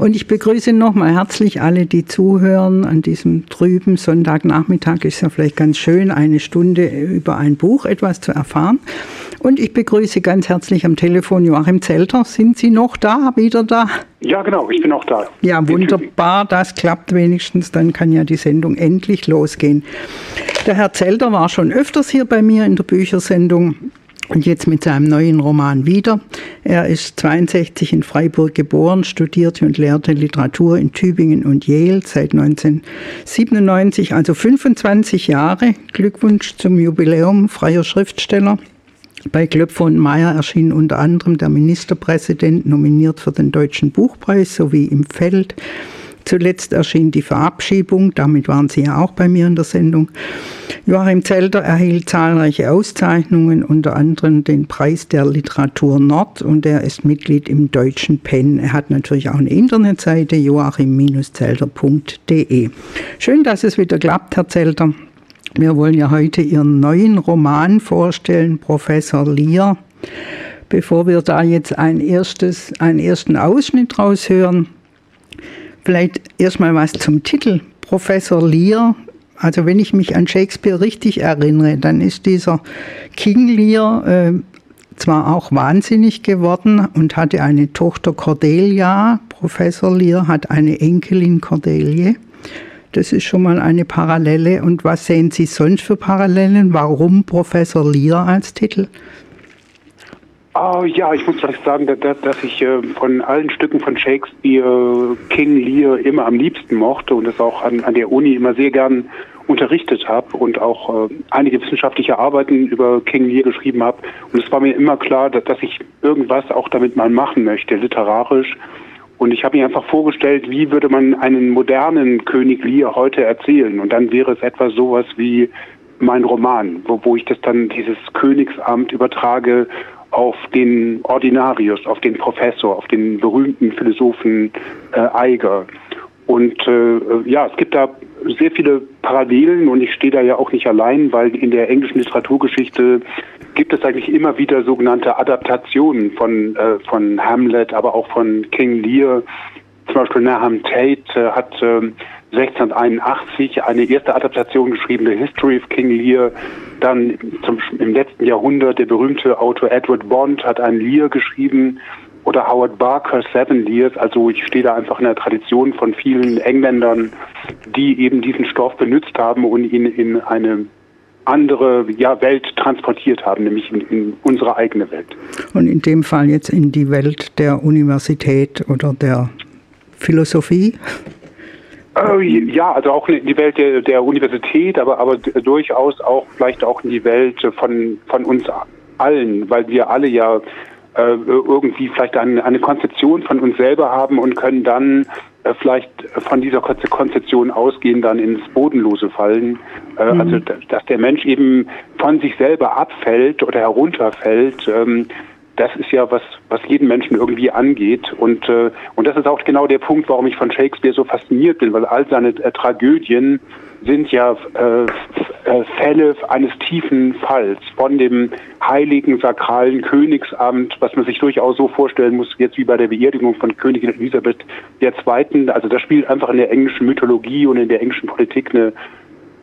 Und ich begrüße nochmal herzlich alle, die zuhören an diesem trüben Sonntagnachmittag. Ist ja vielleicht ganz schön, eine Stunde über ein Buch etwas zu erfahren. Und ich begrüße ganz herzlich am Telefon Joachim Zelter. Sind Sie noch da, wieder da? Ja, genau, ich bin auch da. Ja, wunderbar, das klappt wenigstens, dann kann ja die Sendung endlich losgehen. Der Herr Zelter war schon öfters hier bei mir in der Büchersendung und jetzt mit seinem neuen Roman wieder. Er ist 62 in Freiburg geboren, studierte und lehrte Literatur in Tübingen und Yale seit 1997, also 25 Jahre. Glückwunsch zum Jubiläum, freier Schriftsteller. Bei Klöpfer und Meyer erschien unter anderem der Ministerpräsident nominiert für den Deutschen Buchpreis sowie im Feld. Zuletzt erschien die Verabschiedung, damit waren Sie ja auch bei mir in der Sendung. Joachim Zelter erhielt zahlreiche Auszeichnungen, unter anderem den Preis der Literatur Nord und er ist Mitglied im Deutschen PEN. Er hat natürlich auch eine Internetseite joachim-zelter.de. Schön, dass es wieder klappt, Herr Zelter. Wir wollen ja heute Ihren neuen Roman vorstellen, Professor Lear. Bevor wir da jetzt ein erstes, einen ersten Ausschnitt raushören, vielleicht erstmal was zum Titel. Professor Lear, also wenn ich mich an Shakespeare richtig erinnere, dann ist dieser King Lear äh, zwar auch wahnsinnig geworden und hatte eine Tochter Cordelia. Professor Lear hat eine Enkelin Cordelie. Das ist schon mal eine Parallele. Und was sehen Sie sonst für Parallelen? Warum Professor Lear als Titel? Oh, ja, ich muss vielleicht sagen, dass, dass ich äh, von allen Stücken von Shakespeare King Lear immer am liebsten mochte und es auch an, an der Uni immer sehr gern unterrichtet habe und auch äh, einige wissenschaftliche Arbeiten über King Lear geschrieben habe. Und es war mir immer klar, dass, dass ich irgendwas auch damit mal machen möchte, literarisch. Und ich habe mir einfach vorgestellt, wie würde man einen modernen König Lear heute erzählen? Und dann wäre es etwa sowas wie mein Roman, wo, wo ich das dann, dieses Königsamt übertrage auf den Ordinarius, auf den Professor, auf den berühmten Philosophen äh, Eiger. Und äh, ja, es gibt da sehr viele Parallelen und ich stehe da ja auch nicht allein, weil in der englischen Literaturgeschichte gibt es eigentlich immer wieder sogenannte Adaptationen von, äh, von Hamlet, aber auch von King Lear. Zum Beispiel Nahum Tate äh, hat äh, 1681 eine erste Adaptation geschrieben, The History of King Lear. Dann zum, im letzten Jahrhundert der berühmte Autor Edward Bond hat ein Lear geschrieben oder Howard Barker Seven Lears. Also ich stehe da einfach in der Tradition von vielen Engländern, die eben diesen Stoff benutzt haben und ihn in eine andere ja, Welt transportiert haben, nämlich in, in, unsere eigene Welt. Und in dem Fall jetzt in die Welt der Universität oder der Philosophie? Äh, ja, also auch in die Welt der, der Universität, aber, aber durchaus auch vielleicht auch in die Welt von, von uns allen, weil wir alle ja äh, irgendwie vielleicht eine, eine Konzeption von uns selber haben und können dann äh, vielleicht von dieser Konzeption ausgehen, dann ins Bodenlose fallen. Äh, mhm. Also dass der Mensch eben von sich selber abfällt oder herunterfällt. Ähm, das ist ja was, was jeden Menschen irgendwie angeht. Und, äh, und das ist auch genau der Punkt, warum ich von Shakespeare so fasziniert bin, weil all seine äh, Tragödien sind ja äh, äh, Fälle eines tiefen Falls von dem heiligen sakralen Königsamt, was man sich durchaus so vorstellen muss, jetzt wie bei der Beerdigung von Königin Elisabeth II. Also das spielt einfach in der englischen Mythologie und in der englischen Politik eine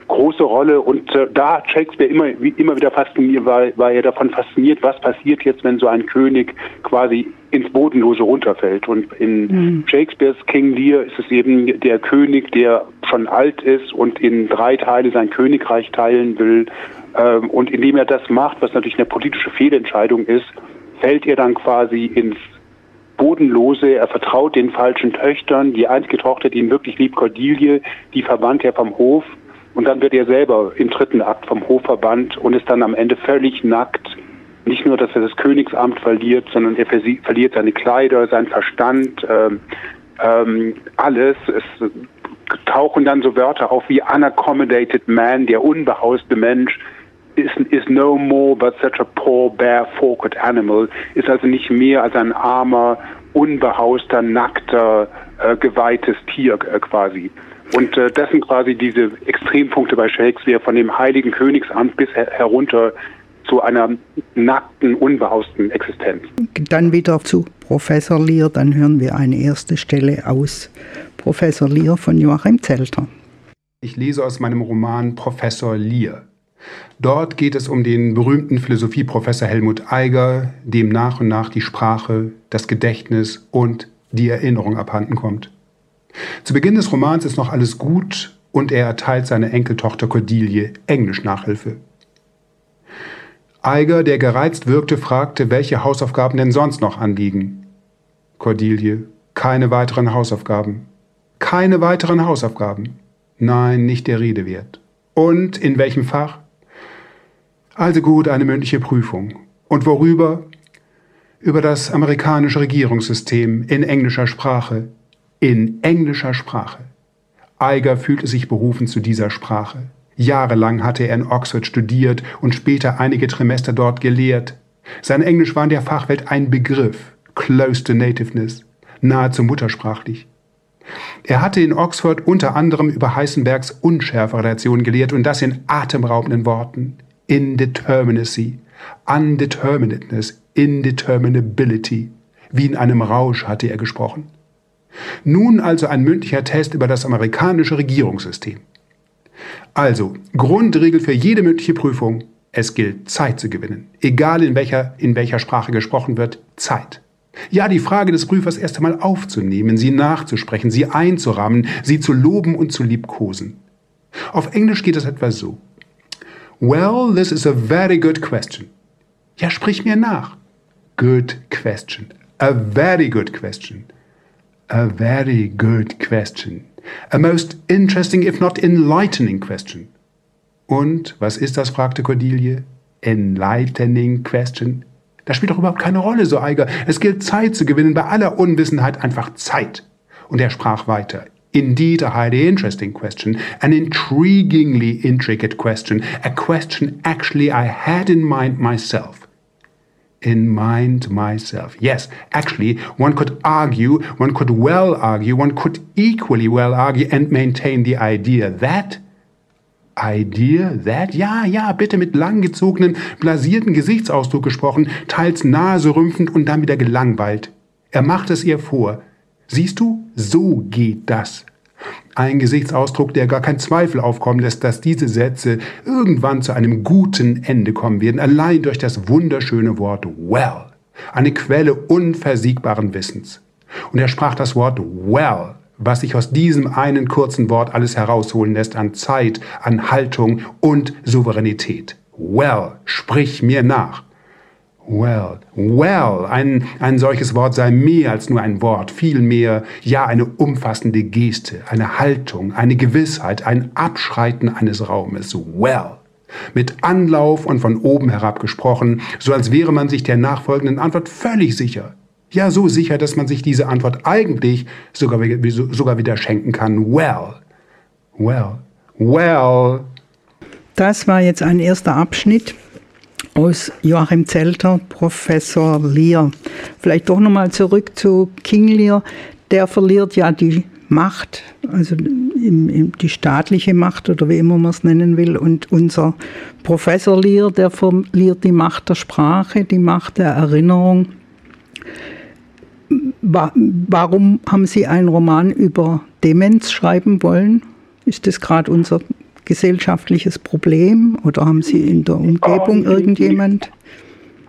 große Rolle und äh, da hat Shakespeare immer, wie, immer wieder fasziniert, war, war er davon fasziniert, was passiert jetzt, wenn so ein König quasi ins Bodenlose runterfällt. Und in mhm. Shakespeares King Lear ist es eben der König, der schon alt ist und in drei Teile sein Königreich teilen will. Ähm, und indem er das macht, was natürlich eine politische Fehlentscheidung ist, fällt er dann quasi ins Bodenlose, er vertraut den falschen Töchtern. Die einzige Tochter, die ihn wirklich liebt, Cordelie, die verbannt er vom Hof und dann wird er selber im dritten Akt vom Hof verbannt und ist dann am Ende völlig nackt. Nicht nur, dass er das Königsamt verliert, sondern er verliert seine Kleider, seinen Verstand, ähm, ähm, alles. Es tauchen dann so Wörter auf wie unaccommodated man, der unbehauste Mensch, is, is no more but such a poor, bare-forked animal, ist also nicht mehr als ein armer, unbehauster, nackter, äh, geweihtes Tier äh, quasi. Und äh, das sind quasi diese Extrempunkte bei Shakespeare, von dem heiligen Königsamt bis her herunter zu einer nackten, unbehausten Existenz. Dann wieder zu Professor Lier, dann hören wir eine erste Stelle aus Professor Lier von Joachim Zelter. Ich lese aus meinem Roman Professor Lier. Dort geht es um den berühmten Philosophieprofessor Helmut Eiger, dem nach und nach die Sprache, das Gedächtnis und die Erinnerung abhanden kommt. Zu Beginn des Romans ist noch alles gut und er erteilt seiner Enkeltochter Cordelie Englisch-Nachhilfe. Eiger, der gereizt wirkte, fragte, welche Hausaufgaben denn sonst noch anliegen. Cordelie, keine weiteren Hausaufgaben. Keine weiteren Hausaufgaben. Nein, nicht der Rede wert. Und in welchem Fach? Also gut, eine mündliche Prüfung. Und worüber? Über das amerikanische Regierungssystem in englischer Sprache. In englischer Sprache. Eiger fühlte sich berufen zu dieser Sprache. Jahrelang hatte er in Oxford studiert und später einige Trimester dort gelehrt. Sein Englisch war in der Fachwelt ein Begriff, close to nativeness, nahezu muttersprachlich. Er hatte in Oxford unter anderem über Heisenbergs Unschärferelation gelehrt und das in atemraubenden Worten. Indeterminacy, Undeterminedness, Indeterminability. Wie in einem Rausch hatte er gesprochen. Nun also ein mündlicher Test über das amerikanische Regierungssystem. Also, Grundregel für jede mündliche Prüfung, es gilt Zeit zu gewinnen. Egal in welcher, in welcher Sprache gesprochen wird, Zeit. Ja, die Frage des Prüfers erst einmal aufzunehmen, sie nachzusprechen, sie einzurahmen, sie zu loben und zu liebkosen. Auf Englisch geht es etwa so. Well, this is a very good question. Ja, sprich mir nach. Good question. A very good question. A very good question. A most interesting, if not enlightening question. Und was ist das? fragte Cordelie. Enlightening question. Das spielt doch überhaupt keine Rolle, so Eiger. Es gilt Zeit zu gewinnen, bei aller Unwissenheit einfach Zeit. Und er sprach weiter. Indeed, a highly interesting question, an intriguingly intricate question, a question actually I had in mind myself. In mind myself. Yes, actually, one could argue, one could well argue, one could equally well argue and maintain the idea that Idea that? Ja, ja, bitte mit langgezogenen, blasierten Gesichtsausdruck gesprochen, teils naserümpfend und dann wieder gelangweilt. Er macht es ihr vor. Siehst du, so geht das. Ein Gesichtsausdruck, der gar kein Zweifel aufkommen lässt, dass diese Sätze irgendwann zu einem guten Ende kommen werden, allein durch das wunderschöne Wort well, eine Quelle unversiegbaren Wissens. Und er sprach das Wort well was sich aus diesem einen kurzen Wort alles herausholen lässt an Zeit, an Haltung und Souveränität. Well, sprich mir nach. Well, well, ein, ein solches Wort sei mehr als nur ein Wort, vielmehr, ja, eine umfassende Geste, eine Haltung, eine Gewissheit, ein Abschreiten eines Raumes. Well. Mit Anlauf und von oben herab gesprochen, so als wäre man sich der nachfolgenden Antwort völlig sicher. Ja, so sicher, dass man sich diese Antwort eigentlich sogar, sogar wieder schenken kann. Well, well, well. Das war jetzt ein erster Abschnitt aus Joachim Zelter, Professor Lear. Vielleicht doch nochmal zurück zu King Lear. Der verliert ja die Macht, also die staatliche Macht oder wie immer man es nennen will. Und unser Professor Lear, der verliert die Macht der Sprache, die Macht der Erinnerung warum haben Sie einen Roman über Demenz schreiben wollen? Ist das gerade unser gesellschaftliches Problem oder haben Sie in der Umgebung um, irgendjemand?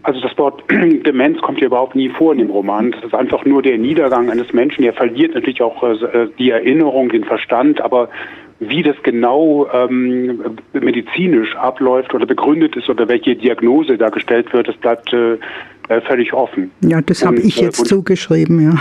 Also das Wort Demenz kommt hier überhaupt nie vor in dem Roman. Das ist einfach nur der Niedergang eines Menschen. Er verliert natürlich auch äh, die Erinnerung, den Verstand, aber wie das genau ähm, medizinisch abläuft oder begründet ist oder welche Diagnose da gestellt wird, das bleibt äh, äh, völlig offen. Ja, das habe ich jetzt äh, zugeschrieben, ja.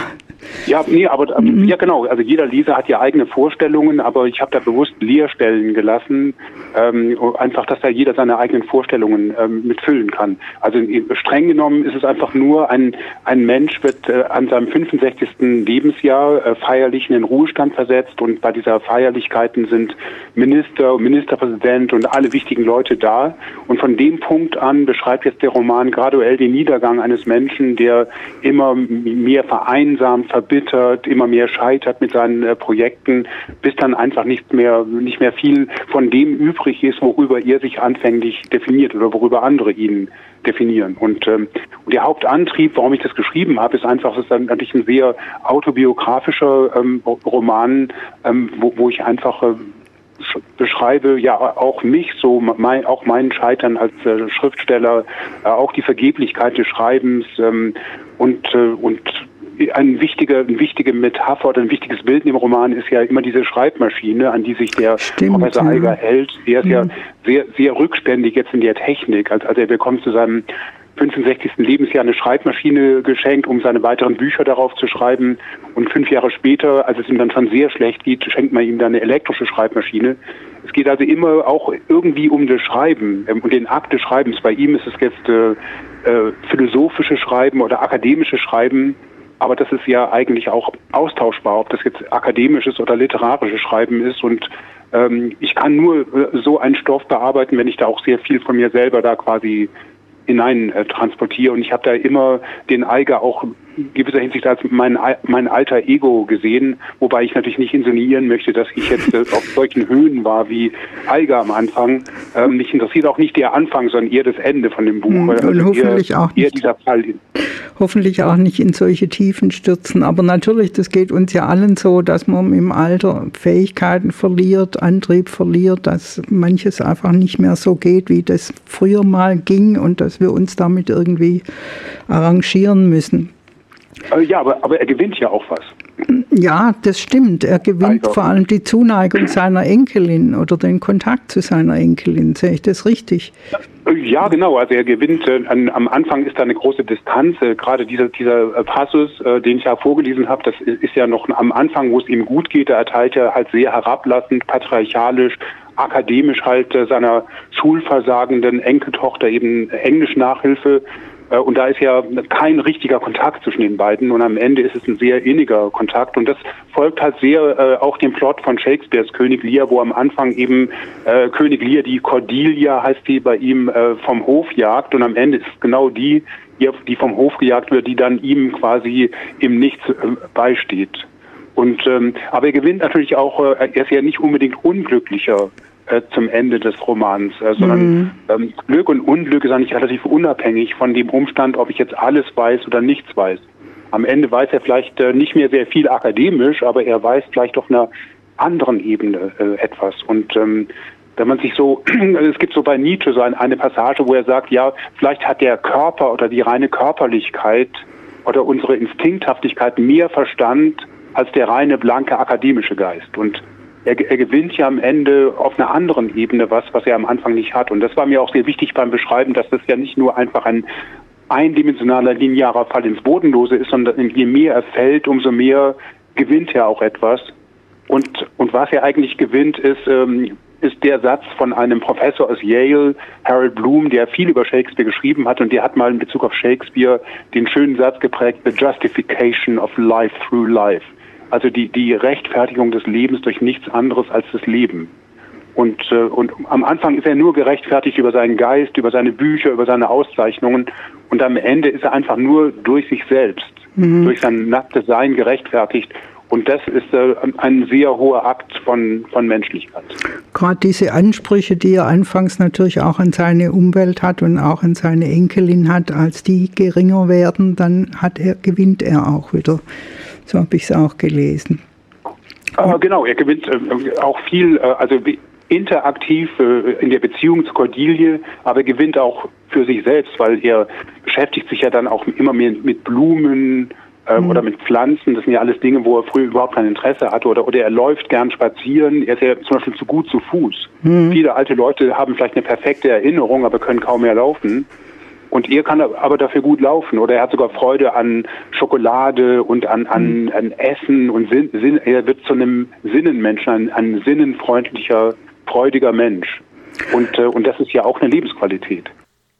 Ja, nee, aber mhm. ja genau. Also jeder Leser hat ja eigene Vorstellungen, aber ich habe da bewusst Leerstellen gelassen, ähm, einfach, dass da jeder seine eigenen Vorstellungen ähm, mitfüllen kann. Also streng genommen ist es einfach nur ein ein Mensch wird äh, an seinem 65. Lebensjahr äh, feierlich in den Ruhestand versetzt und bei dieser Feierlichkeiten sind Minister, Ministerpräsident und alle wichtigen Leute da und von dem Punkt an beschreibt jetzt der Roman graduell den Niedergang eines Menschen, der immer mehr vereinsamt, verbittert, immer mehr scheitert mit seinen äh, Projekten, bis dann einfach nicht mehr, nicht mehr viel von dem übrig ist, worüber er sich anfänglich definiert oder worüber andere ihn definieren. Und, ähm, und der Hauptantrieb, warum ich das geschrieben habe, ist einfach, es ist natürlich ein sehr autobiografischer ähm, Roman, ähm, wo, wo ich einfach äh, beschreibe ja auch mich so, mein, auch meinen Scheitern als äh, Schriftsteller, äh, auch die Vergeblichkeit des Schreibens ähm, und, äh, und ein wichtiger, eine wichtige Metapher oder ein wichtiges Bild in dem Roman ist ja immer diese Schreibmaschine, an die sich der Stimmt, Professor ja. Eiger hält. Er ist mhm. ja sehr, sehr rückständig jetzt in der Technik. Also, also er bekommt zu seinem 65. Lebensjahr eine Schreibmaschine geschenkt, um seine weiteren Bücher darauf zu schreiben. Und fünf Jahre später, als es ihm dann schon sehr schlecht geht, schenkt man ihm dann eine elektrische Schreibmaschine. Es geht also immer auch irgendwie um das Schreiben ähm, und den Akt des Schreibens. Bei ihm ist es jetzt äh, äh, philosophische Schreiben oder akademische Schreiben. Aber das ist ja eigentlich auch austauschbar, ob das jetzt akademisches oder literarisches Schreiben ist. Und ähm, ich kann nur äh, so einen Stoff bearbeiten, wenn ich da auch sehr viel von mir selber da quasi hinein äh, transportiere. Und ich habe da immer den Eiger auch gewisser Hinsicht als mein, mein alter Ego gesehen, wobei ich natürlich nicht insinuieren möchte, dass ich jetzt äh, auf solchen Höhen war wie Eiger am Anfang. Ähm, mich interessiert auch nicht der Anfang, sondern eher das Ende von dem Buch. Also und hoffentlich eher, auch nicht, dieser Fall. Hoffentlich auch nicht in solche Tiefen stürzen. Aber natürlich, das geht uns ja allen so, dass man im Alter Fähigkeiten verliert, Antrieb verliert, dass manches einfach nicht mehr so geht, wie das früher mal ging und dass wir uns damit irgendwie arrangieren müssen. Äh, ja, aber, aber er gewinnt ja auch was. Ja, das stimmt. Er gewinnt also. vor allem die Zuneigung seiner Enkelin oder den Kontakt zu seiner Enkelin. Sehe ich das richtig? Ja, genau. Also er gewinnt, äh, an, am Anfang ist da eine große Distanz. Äh, gerade dieser, dieser äh, Passus, äh, den ich ja vorgelesen habe, das ist ja noch am Anfang, wo es ihm gut geht. Er erteilt ja halt sehr herablassend, patriarchalisch, akademisch halt äh, seiner schulversagenden Enkeltochter eben Englisch-Nachhilfe äh, und da ist ja kein richtiger Kontakt zwischen den beiden. Und am Ende ist es ein sehr inniger Kontakt. Und das folgt halt sehr äh, auch dem Plot von Shakespeares König Lear, wo am Anfang eben äh, König Lear die Cordelia heißt die bei ihm äh, vom Hof jagt. Und am Ende ist genau die, die vom Hof gejagt wird, die dann ihm quasi im Nichts äh, beisteht. Und ähm, aber er gewinnt natürlich auch, äh, er ist ja nicht unbedingt unglücklicher äh, zum Ende des Romans, äh, sondern mhm. ähm, Glück und Unglück ist eigentlich relativ unabhängig von dem Umstand, ob ich jetzt alles weiß oder nichts weiß. Am Ende weiß er vielleicht äh, nicht mehr sehr viel akademisch, aber er weiß vielleicht auf einer anderen Ebene äh, etwas. Und ähm, wenn man sich so, es gibt so bei Nietzsche so eine, eine Passage, wo er sagt, ja, vielleicht hat der Körper oder die reine Körperlichkeit oder unsere Instinkthaftigkeit mehr Verstand als der reine blanke akademische Geist. Und er, er gewinnt ja am Ende auf einer anderen Ebene was, was er am Anfang nicht hat. Und das war mir auch sehr wichtig beim Beschreiben, dass das ja nicht nur einfach ein eindimensionaler linearer Fall ins Bodenlose ist, sondern je mehr er fällt, umso mehr gewinnt er auch etwas. Und, und was er eigentlich gewinnt, ist, ähm, ist der Satz von einem Professor aus Yale, Harold Bloom, der viel über Shakespeare geschrieben hat und der hat mal in Bezug auf Shakespeare den schönen Satz geprägt, The Justification of Life Through Life also die, die Rechtfertigung des Lebens durch nichts anderes als das Leben. Und, äh, und am Anfang ist er nur gerechtfertigt über seinen Geist, über seine Bücher, über seine Auszeichnungen. Und am Ende ist er einfach nur durch sich selbst, mhm. durch sein nacktes Sein gerechtfertigt. Und das ist äh, ein sehr hoher Akt von, von Menschlichkeit. Gerade diese Ansprüche, die er anfangs natürlich auch an seine Umwelt hat und auch an seine Enkelin hat, als die geringer werden, dann hat er, gewinnt er auch wieder. So habe ich es auch gelesen. Äh, genau, er gewinnt äh, auch viel, äh, also interaktiv äh, in der Beziehung zu Cordelie, aber er gewinnt auch für sich selbst, weil er beschäftigt sich ja dann auch immer mehr mit Blumen ähm, mhm. oder mit Pflanzen. Das sind ja alles Dinge, wo er früher überhaupt kein Interesse hatte. Oder, oder er läuft gern spazieren. Er ist ja zum Beispiel zu gut zu Fuß. Mhm. Viele alte Leute haben vielleicht eine perfekte Erinnerung, aber können kaum mehr laufen. Und er kann aber dafür gut laufen. Oder er hat sogar Freude an Schokolade und an, an, mhm. an Essen und Sinn, Sinn, er wird zu einem Sinnenmenschen, ein, ein sinnenfreundlicher, freudiger Mensch. Und, äh, und das ist ja auch eine Lebensqualität.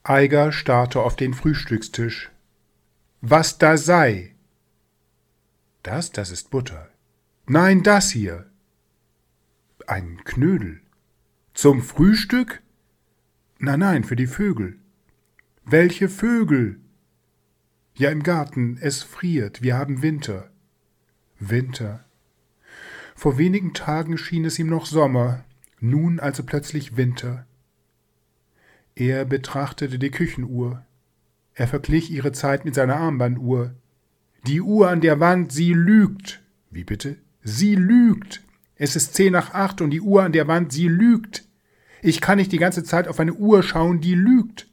Eiger starrte auf den Frühstückstisch. Was da sei? Das, das ist Butter. Nein, das hier. Ein Knödel. Zum Frühstück? Nein, nein, für die Vögel. Welche Vögel? Ja, im Garten, es friert, wir haben Winter. Winter. Vor wenigen Tagen schien es ihm noch Sommer, nun also plötzlich Winter. Er betrachtete die Küchenuhr. Er verglich ihre Zeit mit seiner Armbanduhr. Die Uhr an der Wand, sie lügt. Wie bitte? Sie lügt. Es ist zehn nach acht und die Uhr an der Wand, sie lügt. Ich kann nicht die ganze Zeit auf eine Uhr schauen, die lügt.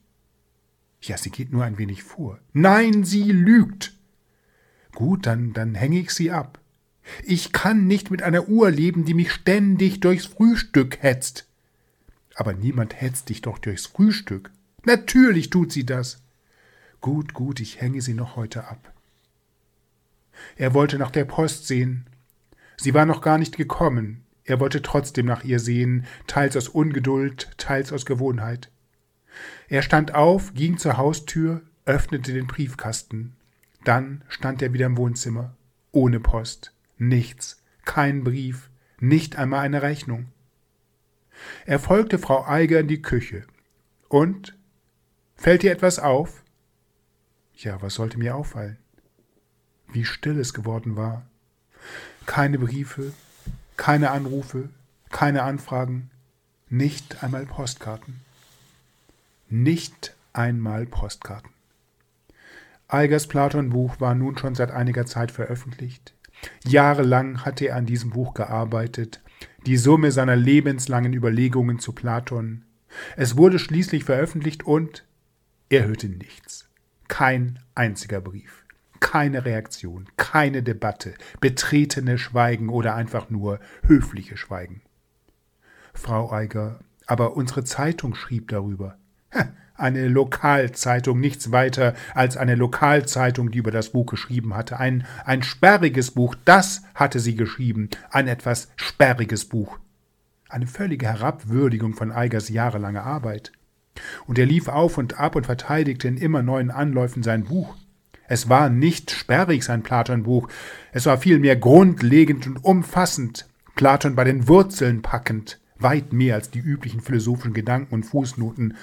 Ja, sie geht nur ein wenig vor. Nein, sie lügt. Gut, dann, dann hänge ich sie ab. Ich kann nicht mit einer Uhr leben, die mich ständig durchs Frühstück hetzt. Aber niemand hetzt dich doch durchs Frühstück. Natürlich tut sie das. Gut, gut, ich hänge sie noch heute ab. Er wollte nach der Post sehen. Sie war noch gar nicht gekommen. Er wollte trotzdem nach ihr sehen, teils aus Ungeduld, teils aus Gewohnheit. Er stand auf, ging zur Haustür, öffnete den Briefkasten. Dann stand er wieder im Wohnzimmer, ohne Post, nichts, kein Brief, nicht einmal eine Rechnung. Er folgte Frau Eiger in die Küche. Und? Fällt dir etwas auf? Ja, was sollte mir auffallen? Wie still es geworden war. Keine Briefe, keine Anrufe, keine Anfragen, nicht einmal Postkarten. Nicht einmal Postkarten. Eigers Platon-Buch war nun schon seit einiger Zeit veröffentlicht. Jahrelang hatte er an diesem Buch gearbeitet, die Summe seiner lebenslangen Überlegungen zu Platon. Es wurde schließlich veröffentlicht und er hörte nichts. Kein einziger Brief, keine Reaktion, keine Debatte, betretene Schweigen oder einfach nur höfliche Schweigen. Frau Eiger, aber unsere Zeitung schrieb darüber. Eine Lokalzeitung, nichts weiter als eine Lokalzeitung, die über das Buch geschrieben hatte. Ein, ein sperriges Buch, das hatte sie geschrieben. Ein etwas sperriges Buch. Eine völlige Herabwürdigung von Eigers jahrelanger Arbeit. Und er lief auf und ab und verteidigte in immer neuen Anläufen sein Buch. Es war nicht sperrig, sein Platonbuch. Es war vielmehr grundlegend und umfassend. Platon bei den Wurzeln packend weit mehr als die üblichen philosophischen Gedanken und Fußnoten.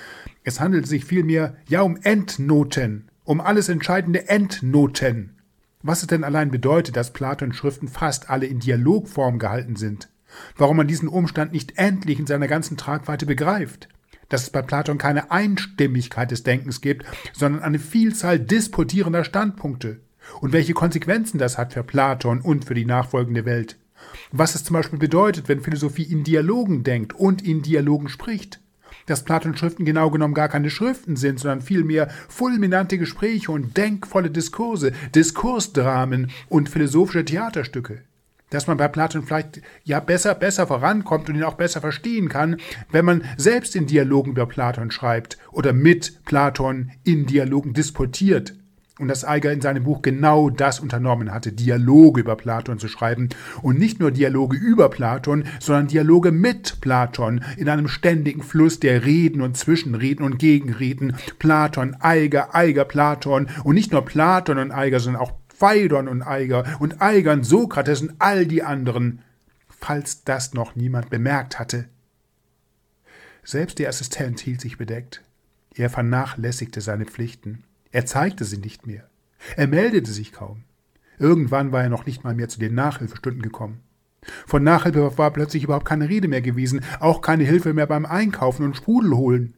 Es handelt sich vielmehr ja um Endnoten, um alles entscheidende Endnoten. Was es denn allein bedeutet, dass Platons Schriften fast alle in Dialogform gehalten sind. Warum man diesen Umstand nicht endlich in seiner ganzen Tragweite begreift. Dass es bei Platon keine Einstimmigkeit des Denkens gibt, sondern eine Vielzahl disputierender Standpunkte. Und welche Konsequenzen das hat für Platon und für die nachfolgende Welt was es zum Beispiel bedeutet, wenn Philosophie in Dialogen denkt und in Dialogen spricht. Dass Platons Schriften genau genommen gar keine Schriften sind, sondern vielmehr fulminante Gespräche und denkvolle Diskurse, Diskursdramen und philosophische Theaterstücke. Dass man bei Platon vielleicht ja besser, besser vorankommt und ihn auch besser verstehen kann, wenn man selbst in Dialogen über Platon schreibt oder mit Platon in Dialogen disputiert, und dass Eiger in seinem Buch genau das unternommen hatte, Dialoge über Platon zu schreiben und nicht nur Dialoge über Platon, sondern Dialoge mit Platon in einem ständigen Fluss der Reden und Zwischenreden und Gegenreden. Platon, Eiger, Eiger, Platon und nicht nur Platon und Eiger, sondern auch Phaidon und Eiger und Eiger und Sokrates und all die anderen, falls das noch niemand bemerkt hatte. Selbst der Assistent hielt sich bedeckt. Er vernachlässigte seine Pflichten. Er zeigte sie nicht mehr. Er meldete sich kaum. Irgendwann war er noch nicht mal mehr zu den Nachhilfestunden gekommen. Von Nachhilfe war plötzlich überhaupt keine Rede mehr gewesen, auch keine Hilfe mehr beim Einkaufen und Sprudel holen.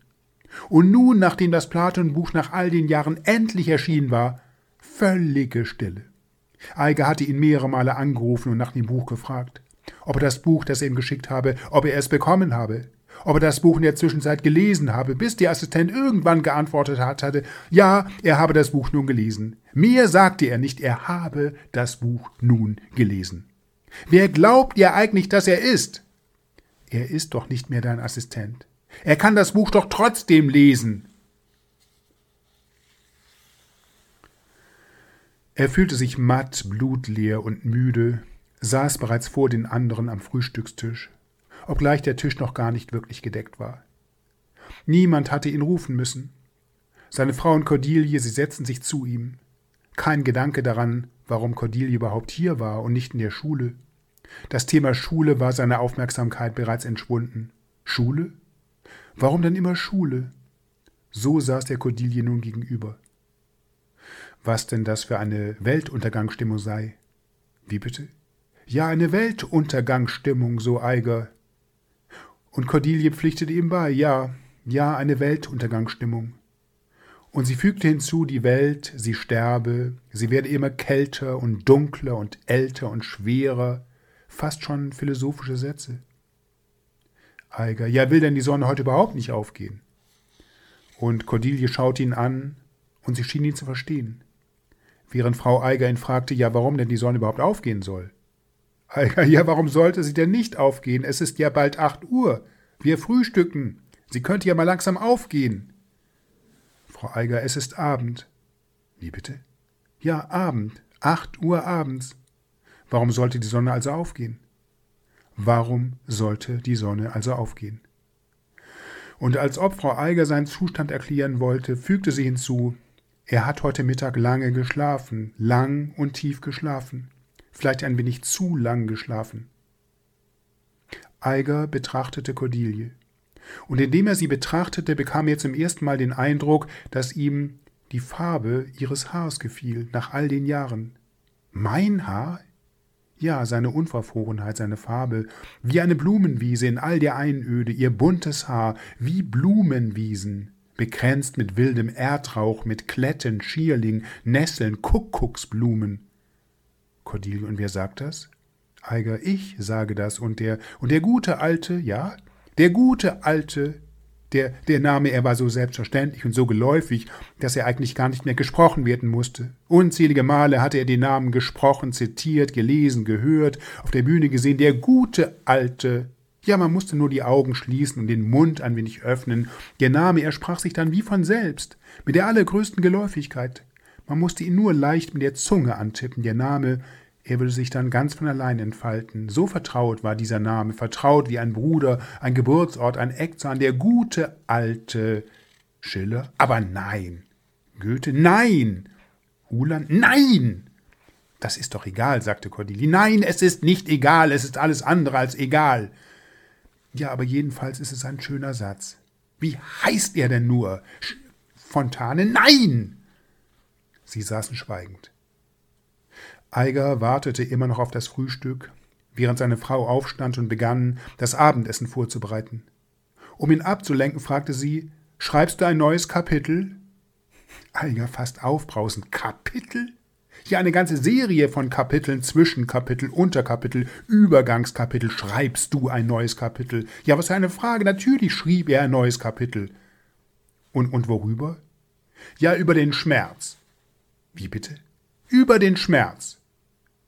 Und nun, nachdem das Platonbuch nach all den Jahren endlich erschienen war, völlige Stille. Eiger hatte ihn mehrere Male angerufen und nach dem Buch gefragt, ob er das Buch, das er ihm geschickt habe, ob er es bekommen habe ob er das Buch in der Zwischenzeit gelesen habe, bis der Assistent irgendwann geantwortet hat, hatte, ja, er habe das Buch nun gelesen. Mehr sagte er nicht, er habe das Buch nun gelesen. Wer glaubt ihr eigentlich, dass er ist? Er ist doch nicht mehr dein Assistent. Er kann das Buch doch trotzdem lesen. Er fühlte sich matt, blutleer und müde, saß bereits vor den anderen am Frühstückstisch, obgleich der Tisch noch gar nicht wirklich gedeckt war. Niemand hatte ihn rufen müssen. Seine Frau und Cordelie, sie setzten sich zu ihm. Kein Gedanke daran, warum Cordelie überhaupt hier war und nicht in der Schule. Das Thema Schule war seiner Aufmerksamkeit bereits entschwunden. Schule? Warum denn immer Schule? So saß der Cordelie nun gegenüber. Was denn das für eine Weltuntergangsstimmung sei? Wie bitte? Ja, eine Weltuntergangsstimmung, so Eiger. Und Cordelie pflichtete ihm bei, ja, ja, eine Weltuntergangsstimmung. Und sie fügte hinzu, die Welt, sie sterbe, sie werde immer kälter und dunkler und älter und schwerer, fast schon philosophische Sätze. Eiger, ja, will denn die Sonne heute überhaupt nicht aufgehen? Und Cordelie schaute ihn an, und sie schien ihn zu verstehen. Während Frau Eiger ihn fragte, ja, warum denn die Sonne überhaupt aufgehen soll. Ja, warum sollte sie denn nicht aufgehen? Es ist ja bald acht Uhr. Wir frühstücken. Sie könnte ja mal langsam aufgehen. Frau Eiger, es ist Abend. Wie bitte? Ja, Abend. Acht Uhr abends. Warum sollte die Sonne also aufgehen? Warum sollte die Sonne also aufgehen? Und als ob Frau Eiger seinen Zustand erklären wollte, fügte sie hinzu, er hat heute Mittag lange geschlafen, lang und tief geschlafen, vielleicht ein wenig zu lang geschlafen. Eiger betrachtete Cordelie und indem er sie betrachtete, bekam er zum ersten Mal den Eindruck, dass ihm die Farbe ihres Haars gefiel, nach all den Jahren. Mein Haar? Ja, seine Unverfrorenheit, seine Farbe, wie eine Blumenwiese in all der Einöde, ihr buntes Haar, wie Blumenwiesen, bekränzt mit wildem Erdrauch, mit Kletten, Schierling, Nesseln, Kuckucksblumen. Cordelie, und wer sagt das? Eiger, ich sage das, und der, und der gute alte, ja, der gute alte, der, der Name, er war so selbstverständlich und so geläufig, dass er eigentlich gar nicht mehr gesprochen werden musste. Unzählige Male hatte er den Namen gesprochen, zitiert, gelesen, gehört, auf der Bühne gesehen, der gute alte. Ja, man musste nur die Augen schließen und den Mund ein wenig öffnen. Der Name, er sprach sich dann wie von selbst, mit der allergrößten Geläufigkeit. Man musste ihn nur leicht mit der Zunge antippen. Der Name, er würde sich dann ganz von allein entfalten. So vertraut war dieser Name, vertraut wie ein Bruder, ein Geburtsort, ein Eckzahn, der gute alte Schiller. Aber nein. Goethe, nein. Uhland, nein. Das ist doch egal, sagte Cordelie. Nein, es ist nicht egal, es ist alles andere als egal. Ja, aber jedenfalls ist es ein schöner Satz. Wie heißt er denn nur? Fontane? Nein! Sie saßen schweigend. Eiger wartete immer noch auf das Frühstück, während seine Frau aufstand und begann, das Abendessen vorzubereiten. Um ihn abzulenken, fragte sie, Schreibst du ein neues Kapitel? Eiger fast aufbrausend. Kapitel? Ja, eine ganze Serie von Kapiteln, Zwischenkapitel, Unterkapitel, Übergangskapitel. Schreibst du ein neues Kapitel? Ja, was für eine Frage. Natürlich schrieb er ein neues Kapitel. Und, und worüber? Ja, über den Schmerz. Wie bitte? Über den Schmerz.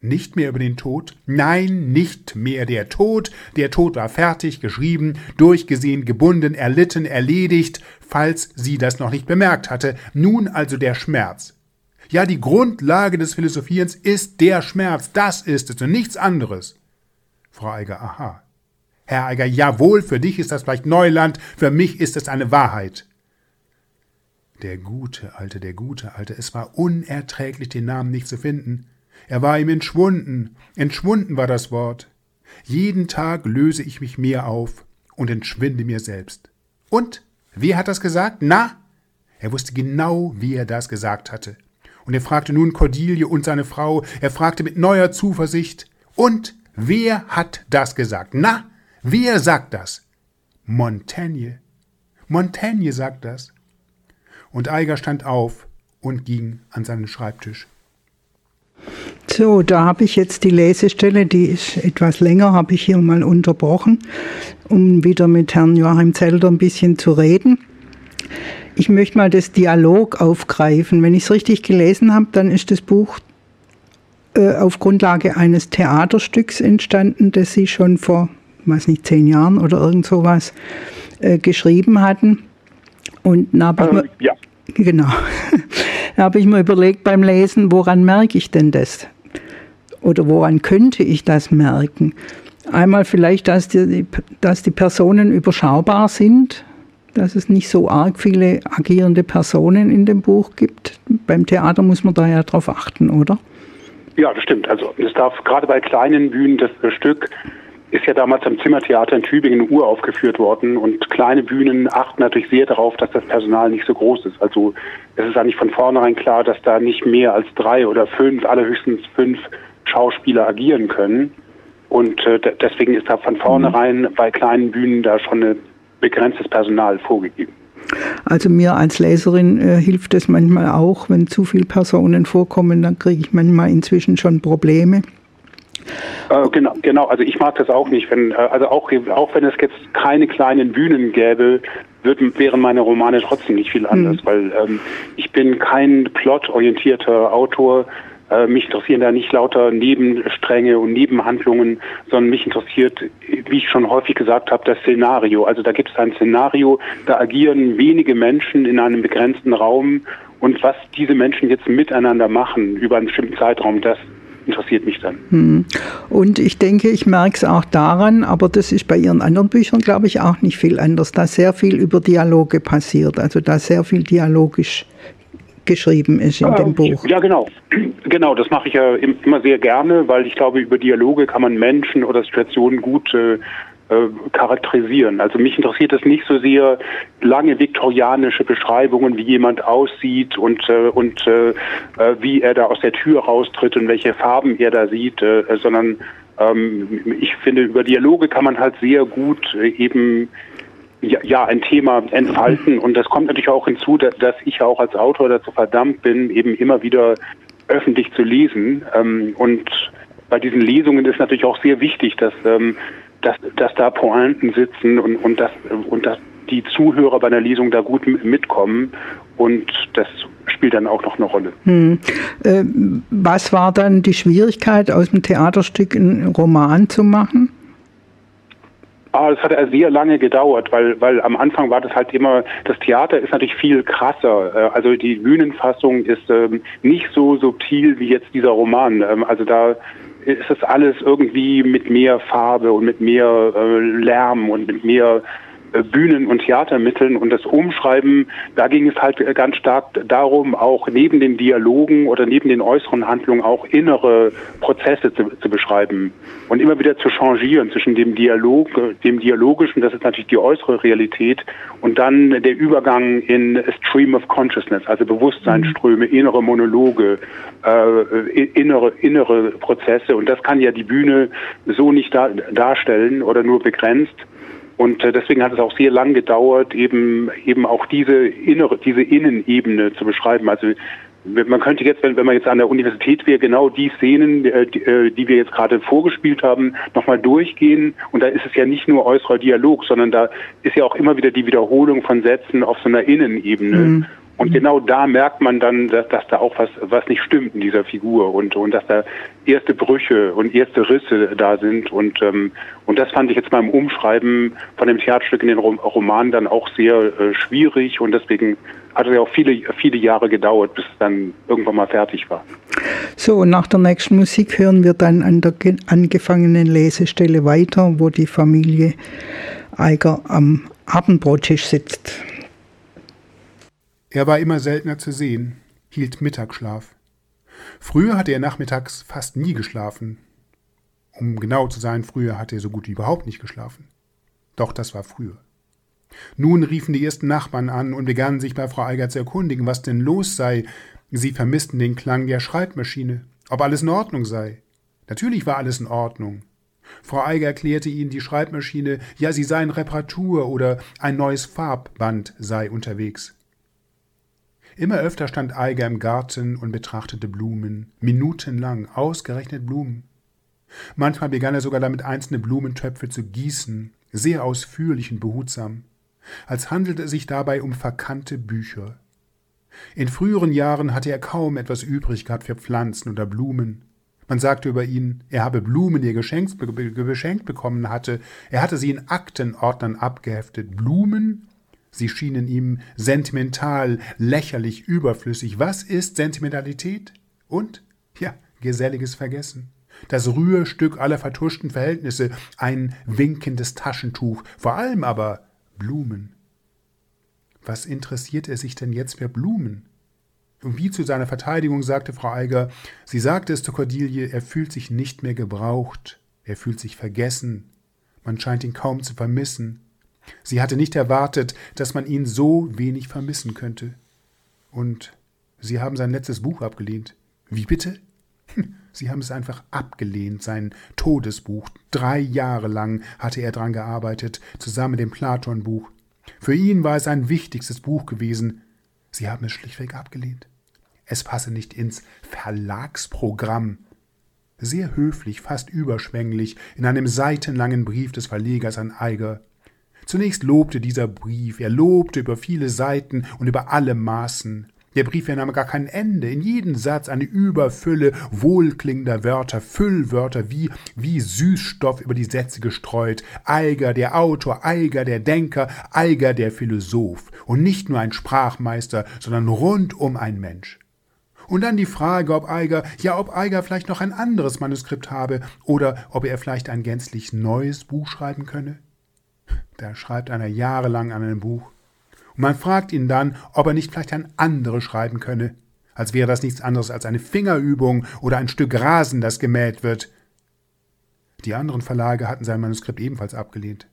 Nicht mehr über den Tod? Nein, nicht mehr der Tod. Der Tod war fertig, geschrieben, durchgesehen, gebunden, erlitten, erledigt, falls sie das noch nicht bemerkt hatte. Nun also der Schmerz. Ja, die Grundlage des Philosophierens ist der Schmerz. Das ist es und nichts anderes. Frau Eiger, aha. Herr Eiger, jawohl, für dich ist das vielleicht Neuland, für mich ist es eine Wahrheit. Der gute Alte, der gute Alte, es war unerträglich, den Namen nicht zu finden. Er war ihm entschwunden, entschwunden war das Wort. Jeden Tag löse ich mich mehr auf und entschwinde mir selbst. Und? Wer hat das gesagt? Na? Er wusste genau, wie er das gesagt hatte. Und er fragte nun Cordelie und seine Frau, er fragte mit neuer Zuversicht, und wer hat das gesagt? Na, wer sagt das? Montaigne. Montaigne sagt das. Und Eiger stand auf und ging an seinen Schreibtisch. So, da habe ich jetzt die Lesestelle, die ist etwas länger, habe ich hier mal unterbrochen, um wieder mit Herrn Joachim Zelder ein bisschen zu reden. Ich möchte mal das Dialog aufgreifen. Wenn ich es richtig gelesen habe, dann ist das Buch äh, auf Grundlage eines Theaterstücks entstanden, das Sie schon vor, weiß nicht, zehn Jahren oder irgend sowas äh, geschrieben hatten. Und dann habe ich, ähm, ja. genau, habe ich mir überlegt beim Lesen, woran merke ich denn das? Oder woran könnte ich das merken? Einmal vielleicht, dass die, dass die Personen überschaubar sind, dass es nicht so arg viele agierende Personen in dem Buch gibt. Beim Theater muss man da ja drauf achten, oder? Ja, das stimmt. Also es darf gerade bei kleinen Bühnen das Stück ist ja damals am Zimmertheater in Tübingen uraufgeführt worden und kleine Bühnen achten natürlich sehr darauf, dass das Personal nicht so groß ist. Also es ist eigentlich von vornherein klar, dass da nicht mehr als drei oder fünf, allerhöchstens fünf Schauspieler agieren können. Und äh, deswegen ist da von vornherein mhm. bei kleinen Bühnen da schon ein begrenztes Personal vorgegeben. Also mir als Leserin äh, hilft es manchmal auch, wenn zu viele Personen vorkommen, dann kriege ich manchmal inzwischen schon Probleme. Äh, genau, genau, also ich mag das auch nicht, wenn, äh, also auch, auch wenn es jetzt keine kleinen Bühnen gäbe, würden, wären meine Romane trotzdem nicht viel anders, mhm. weil ähm, ich bin kein plotorientierter Autor, äh, mich interessieren da nicht lauter Nebenstränge und Nebenhandlungen, sondern mich interessiert, wie ich schon häufig gesagt habe, das Szenario. Also da gibt es ein Szenario, da agieren wenige Menschen in einem begrenzten Raum und was diese Menschen jetzt miteinander machen über einen bestimmten Zeitraum, das interessiert mich dann. Hm. Und ich denke, ich merke es auch daran, aber das ist bei Ihren anderen Büchern, glaube ich, auch nicht viel anders, da sehr viel über Dialoge passiert, also da sehr viel dialogisch geschrieben ist in dem Buch. Ja, genau. Genau, das mache ich ja immer sehr gerne, weil ich glaube, über Dialoge kann man Menschen oder Situationen gut äh, äh, charakterisieren. Also mich interessiert es nicht so sehr lange viktorianische Beschreibungen, wie jemand aussieht und äh, und äh, äh wie er da aus der Tür raustritt und welche Farben er da sieht, äh, sondern ähm, ich finde über Dialoge kann man halt sehr gut eben ja, ja, ein Thema entfalten. Und das kommt natürlich auch hinzu, dass, ich auch als Autor dazu verdammt bin, eben immer wieder öffentlich zu lesen. Ähm, und bei diesen Lesungen ist natürlich auch sehr wichtig, dass, ähm, dass, dass da Pointen sitzen und, und, dass, und dass die Zuhörer bei einer Lesung da gut mitkommen. Und das spielt dann auch noch eine Rolle. Hm. Äh, was war dann die Schwierigkeit, aus dem Theaterstück einen Roman zu machen? Ah, das hat sehr lange gedauert, weil, weil am Anfang war das halt immer, das Theater ist natürlich viel krasser. Äh, also die Bühnenfassung ist ähm, nicht so subtil wie jetzt dieser Roman. Ähm, also da ist das alles irgendwie mit mehr Farbe und mit mehr äh, Lärm und mit mehr Bühnen- und Theatermitteln und das Umschreiben, da ging es halt ganz stark darum, auch neben den Dialogen oder neben den äußeren Handlungen auch innere Prozesse zu, zu beschreiben und immer wieder zu changieren zwischen dem Dialog, dem dialogischen, das ist natürlich die äußere Realität, und dann der Übergang in Stream of Consciousness, also Bewusstseinsströme, innere Monologe, äh, innere, innere Prozesse. Und das kann ja die Bühne so nicht da, darstellen oder nur begrenzt. Und äh, deswegen hat es auch sehr lang gedauert, eben eben auch diese innere, diese Innenebene zu beschreiben. Also man könnte jetzt, wenn, wenn man jetzt an der Universität wäre, genau die Szenen, äh, die, äh, die wir jetzt gerade vorgespielt haben, nochmal durchgehen. Und da ist es ja nicht nur äußerer Dialog, sondern da ist ja auch immer wieder die Wiederholung von Sätzen auf so einer Innenebene. Mhm. Und genau da merkt man dann, dass, dass da auch was, was nicht stimmt in dieser Figur und, und dass da erste Brüche und erste Risse da sind. Und, ähm, und das fand ich jetzt beim Umschreiben von dem Theaterstück in den Roman dann auch sehr äh, schwierig und deswegen hat es ja auch viele, viele Jahre gedauert, bis es dann irgendwann mal fertig war. So, und nach der nächsten Musik hören wir dann an der angefangenen Lesestelle weiter, wo die Familie Eiger am Abendbrottisch sitzt. Er war immer seltener zu sehen, hielt Mittagsschlaf. Früher hatte er nachmittags fast nie geschlafen. Um genau zu sein, früher hatte er so gut wie überhaupt nicht geschlafen. Doch das war früher. Nun riefen die ersten Nachbarn an und begannen sich bei Frau Eiger zu erkundigen, was denn los sei. Sie vermissten den Klang der Schreibmaschine, ob alles in Ordnung sei. Natürlich war alles in Ordnung. Frau Eiger erklärte ihnen, die Schreibmaschine, ja, sie sei in Reparatur oder ein neues Farbband sei unterwegs. Immer öfter stand Eiger im Garten und betrachtete Blumen, minutenlang, ausgerechnet Blumen. Manchmal begann er sogar damit, einzelne Blumentöpfe zu gießen, sehr ausführlich und behutsam, als handelte es sich dabei um verkannte Bücher. In früheren Jahren hatte er kaum etwas übrig gehabt für Pflanzen oder Blumen. Man sagte über ihn, er habe Blumen, die er geschenkt, bekommen hatte. Er hatte sie in Aktenordnern abgeheftet. Blumen Sie schienen ihm sentimental, lächerlich, überflüssig. Was ist Sentimentalität? Und? Ja, geselliges Vergessen. Das Rührstück aller vertuschten Verhältnisse, ein winkendes Taschentuch, vor allem aber Blumen. Was interessiert er sich denn jetzt für Blumen? Und wie zu seiner Verteidigung sagte Frau Eiger, sie sagte es zu Cordelie, er fühlt sich nicht mehr gebraucht, er fühlt sich vergessen, man scheint ihn kaum zu vermissen. Sie hatte nicht erwartet, dass man ihn so wenig vermissen könnte. Und Sie haben sein letztes Buch abgelehnt. Wie bitte? Sie haben es einfach abgelehnt, sein Todesbuch. Drei Jahre lang hatte er daran gearbeitet, zusammen mit dem Platonbuch. Für ihn war es ein wichtigstes Buch gewesen. Sie haben es schlichtweg abgelehnt. Es passe nicht ins Verlagsprogramm. Sehr höflich, fast überschwänglich, in einem seitenlangen Brief des Verlegers an Eiger. Zunächst lobte dieser Brief, er lobte über viele Seiten und über alle Maßen. Der Brief nahm gar kein Ende, in jeden Satz eine Überfülle wohlklingender Wörter, Füllwörter wie, wie Süßstoff über die Sätze gestreut. Eiger der Autor, Eiger der Denker, Eiger der Philosoph. Und nicht nur ein Sprachmeister, sondern rundum ein Mensch. Und dann die Frage, ob Eiger, ja, ob Eiger vielleicht noch ein anderes Manuskript habe oder ob er vielleicht ein gänzlich neues Buch schreiben könne. Da schreibt einer jahrelang an einem Buch und man fragt ihn dann, ob er nicht vielleicht ein anderes schreiben könne, als wäre das nichts anderes als eine Fingerübung oder ein Stück Rasen, das gemäht wird. Die anderen Verlage hatten sein Manuskript ebenfalls abgelehnt.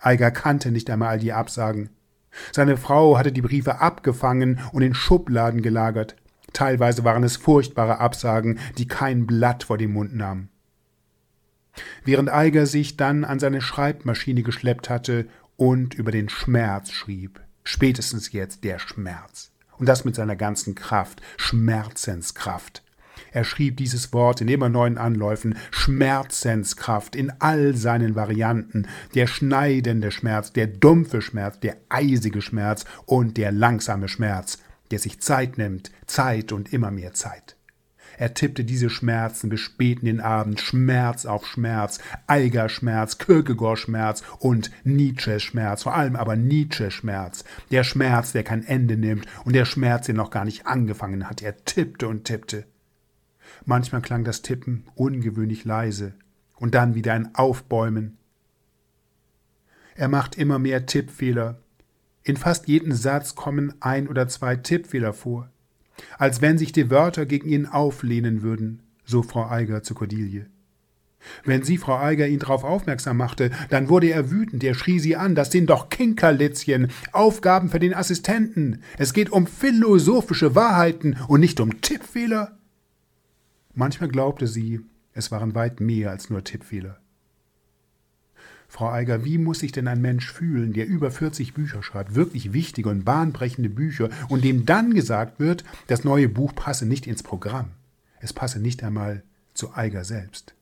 Eiger kannte nicht einmal all die Absagen. Seine Frau hatte die Briefe abgefangen und in Schubladen gelagert. Teilweise waren es furchtbare Absagen, die kein Blatt vor den Mund nahmen. Während Eiger sich dann an seine Schreibmaschine geschleppt hatte und über den Schmerz schrieb spätestens jetzt der Schmerz. Und das mit seiner ganzen Kraft, Schmerzenskraft. Er schrieb dieses Wort in immer neuen Anläufen, Schmerzenskraft in all seinen Varianten, der schneidende Schmerz, der dumpfe Schmerz, der eisige Schmerz und der langsame Schmerz, der sich Zeit nimmt, Zeit und immer mehr Zeit. Er tippte diese Schmerzen bis spät in den Abend, Schmerz auf Schmerz, Eigerschmerz, Kierkegaard-Schmerz und Nietzsche-Schmerz, vor allem aber Nietzsche-Schmerz. Der Schmerz, der kein Ende nimmt und der Schmerz, der noch gar nicht angefangen hat. Er tippte und tippte. Manchmal klang das Tippen ungewöhnlich leise und dann wieder ein Aufbäumen. Er macht immer mehr Tippfehler. In fast jedem Satz kommen ein oder zwei Tippfehler vor als wenn sich die Wörter gegen ihn auflehnen würden, so Frau Eiger zu Cordelie. Wenn sie, Frau Eiger, ihn darauf aufmerksam machte, dann wurde er wütend, er schrie sie an, das sind doch Kinkerlitzchen, Aufgaben für den Assistenten. Es geht um philosophische Wahrheiten und nicht um Tippfehler. Manchmal glaubte sie, es waren weit mehr als nur Tippfehler. Frau Eiger, wie muss sich denn ein Mensch fühlen, der über 40 Bücher schreibt, wirklich wichtige und bahnbrechende Bücher, und dem dann gesagt wird, das neue Buch passe nicht ins Programm. Es passe nicht einmal zu Eiger selbst.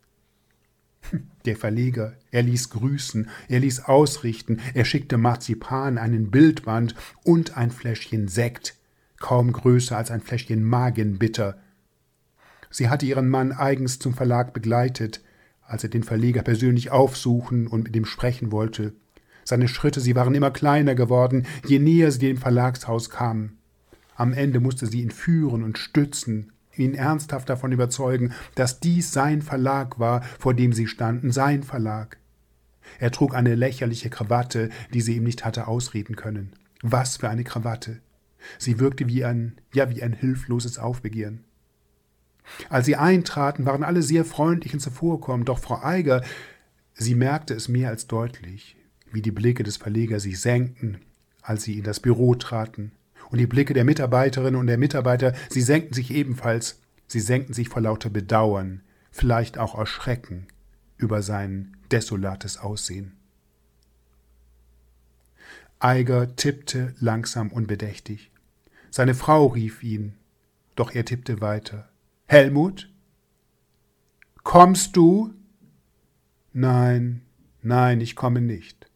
Der Verleger, er ließ grüßen, er ließ ausrichten, er schickte Marzipan, einen Bildband und ein Fläschchen Sekt, kaum größer als ein Fläschchen Magenbitter. Sie hatte ihren Mann eigens zum Verlag begleitet, als er den Verleger persönlich aufsuchen und mit ihm sprechen wollte. Seine Schritte, sie waren immer kleiner geworden, je näher sie dem Verlagshaus kamen. Am Ende musste sie ihn führen und stützen, ihn ernsthaft davon überzeugen, dass dies sein Verlag war, vor dem sie standen, sein Verlag. Er trug eine lächerliche Krawatte, die sie ihm nicht hatte ausreden können. Was für eine Krawatte! Sie wirkte wie ein, ja, wie ein hilfloses Aufbegehren. Als sie eintraten, waren alle sehr freundlich und zuvorkommend, doch Frau Eiger, sie merkte es mehr als deutlich, wie die Blicke des Verlegers sich senkten, als sie in das Büro traten, und die Blicke der Mitarbeiterinnen und der Mitarbeiter, sie senkten sich ebenfalls, sie senkten sich vor lauter Bedauern, vielleicht auch Erschrecken über sein desolates Aussehen. Eiger tippte langsam und bedächtig. Seine Frau rief ihn, doch er tippte weiter. Helmut? Kommst du? Nein, nein, ich komme nicht.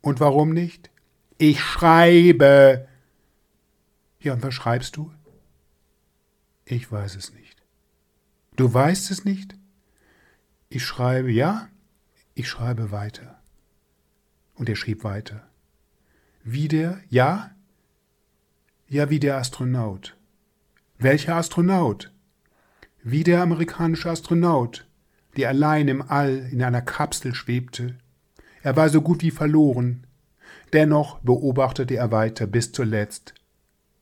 Und warum nicht? Ich schreibe. Ja, und was schreibst du? Ich weiß es nicht. Du weißt es nicht? Ich schreibe, ja, ich schreibe weiter. Und er schrieb weiter. Wie der, ja? Ja, wie der Astronaut. Welcher Astronaut? Wie der amerikanische Astronaut, der allein im All in einer Kapsel schwebte. Er war so gut wie verloren. Dennoch beobachtete er weiter bis zuletzt.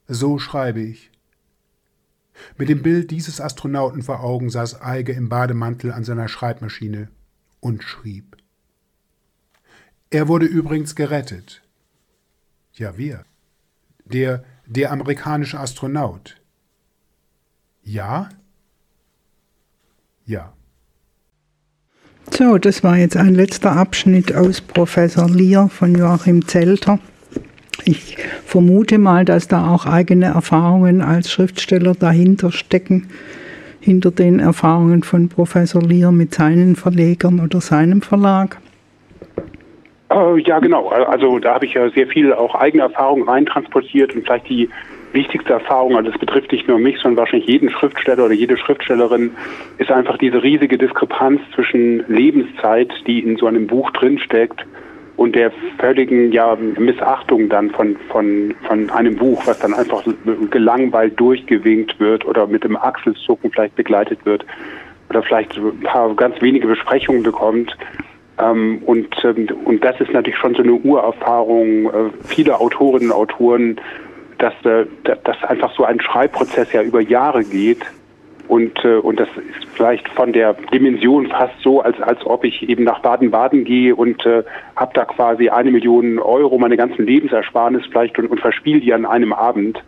So schreibe ich. Mit dem Bild dieses Astronauten vor Augen saß Eiger im Bademantel an seiner Schreibmaschine und schrieb. Er wurde übrigens gerettet. Ja, wer? Der, der amerikanische Astronaut. Ja? Ja. So, das war jetzt ein letzter Abschnitt aus Professor Lier von Joachim Zelter. Ich vermute mal, dass da auch eigene Erfahrungen als Schriftsteller dahinter stecken, hinter den Erfahrungen von Professor Lier mit seinen Verlegern oder seinem Verlag. Äh, ja, genau. Also da habe ich ja sehr viel auch eigene Erfahrungen reintransportiert und vielleicht die wichtigste Erfahrung, also das betrifft nicht nur mich, sondern wahrscheinlich jeden Schriftsteller oder jede Schriftstellerin, ist einfach diese riesige Diskrepanz zwischen Lebenszeit, die in so einem Buch drinsteckt, und der völligen ja, Missachtung dann von, von, von einem Buch, was dann einfach gelangweilt durchgewinkt wird oder mit dem Achselzucken vielleicht begleitet wird oder vielleicht ein paar ganz wenige Besprechungen bekommt. Ähm, und, ähm, und das ist natürlich schon so eine Urerfahrung äh, vieler Autorinnen und Autoren, dass, äh, dass einfach so ein Schreibprozess ja über Jahre geht und, äh, und das ist vielleicht von der Dimension fast so, als, als ob ich eben nach Baden-Baden gehe und äh, habe da quasi eine Million Euro, meine ganzen Lebensersparnis vielleicht und, und verspiele die an einem Abend.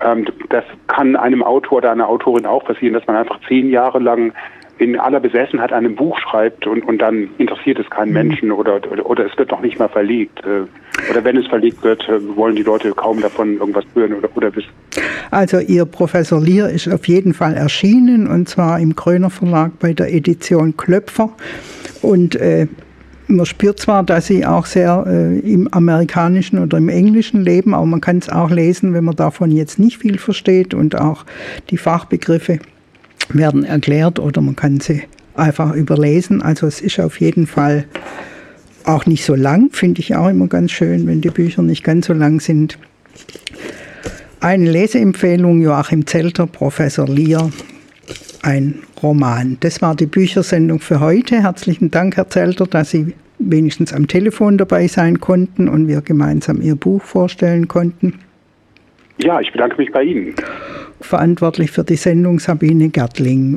Ähm, das kann einem Autor oder einer Autorin auch passieren, dass man einfach zehn Jahre lang in aller Besessenheit an einem Buch schreibt und, und dann interessiert es keinen mhm. Menschen oder, oder, oder es wird noch nicht mal verlegt. Äh, oder wenn es verlegt wird, äh, wollen die Leute kaum davon irgendwas hören oder, oder wissen. Also Ihr Professor Lier ist auf jeden Fall erschienen und zwar im Kröner Verlag bei der Edition Klöpfer. Und äh, man spürt zwar, dass sie auch sehr äh, im amerikanischen oder im englischen leben, aber man kann es auch lesen, wenn man davon jetzt nicht viel versteht und auch die Fachbegriffe werden erklärt oder man kann sie einfach überlesen. Also es ist auf jeden Fall auch nicht so lang, finde ich auch immer ganz schön, wenn die Bücher nicht ganz so lang sind. Eine Leseempfehlung Joachim Zelter, Professor Lier, ein Roman. Das war die Büchersendung für heute. Herzlichen Dank, Herr Zelter, dass Sie wenigstens am Telefon dabei sein konnten und wir gemeinsam Ihr Buch vorstellen konnten. Ja, ich bedanke mich bei Ihnen. Verantwortlich für die Sendung Sabine Gertling.